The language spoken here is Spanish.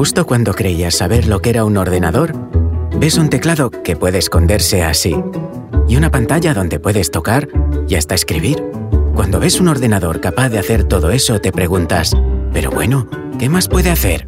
justo cuando creías saber lo que era un ordenador, ves un teclado que puede esconderse así y una pantalla donde puedes tocar y hasta escribir. Cuando ves un ordenador capaz de hacer todo eso, te preguntas, pero bueno, ¿qué más puede hacer?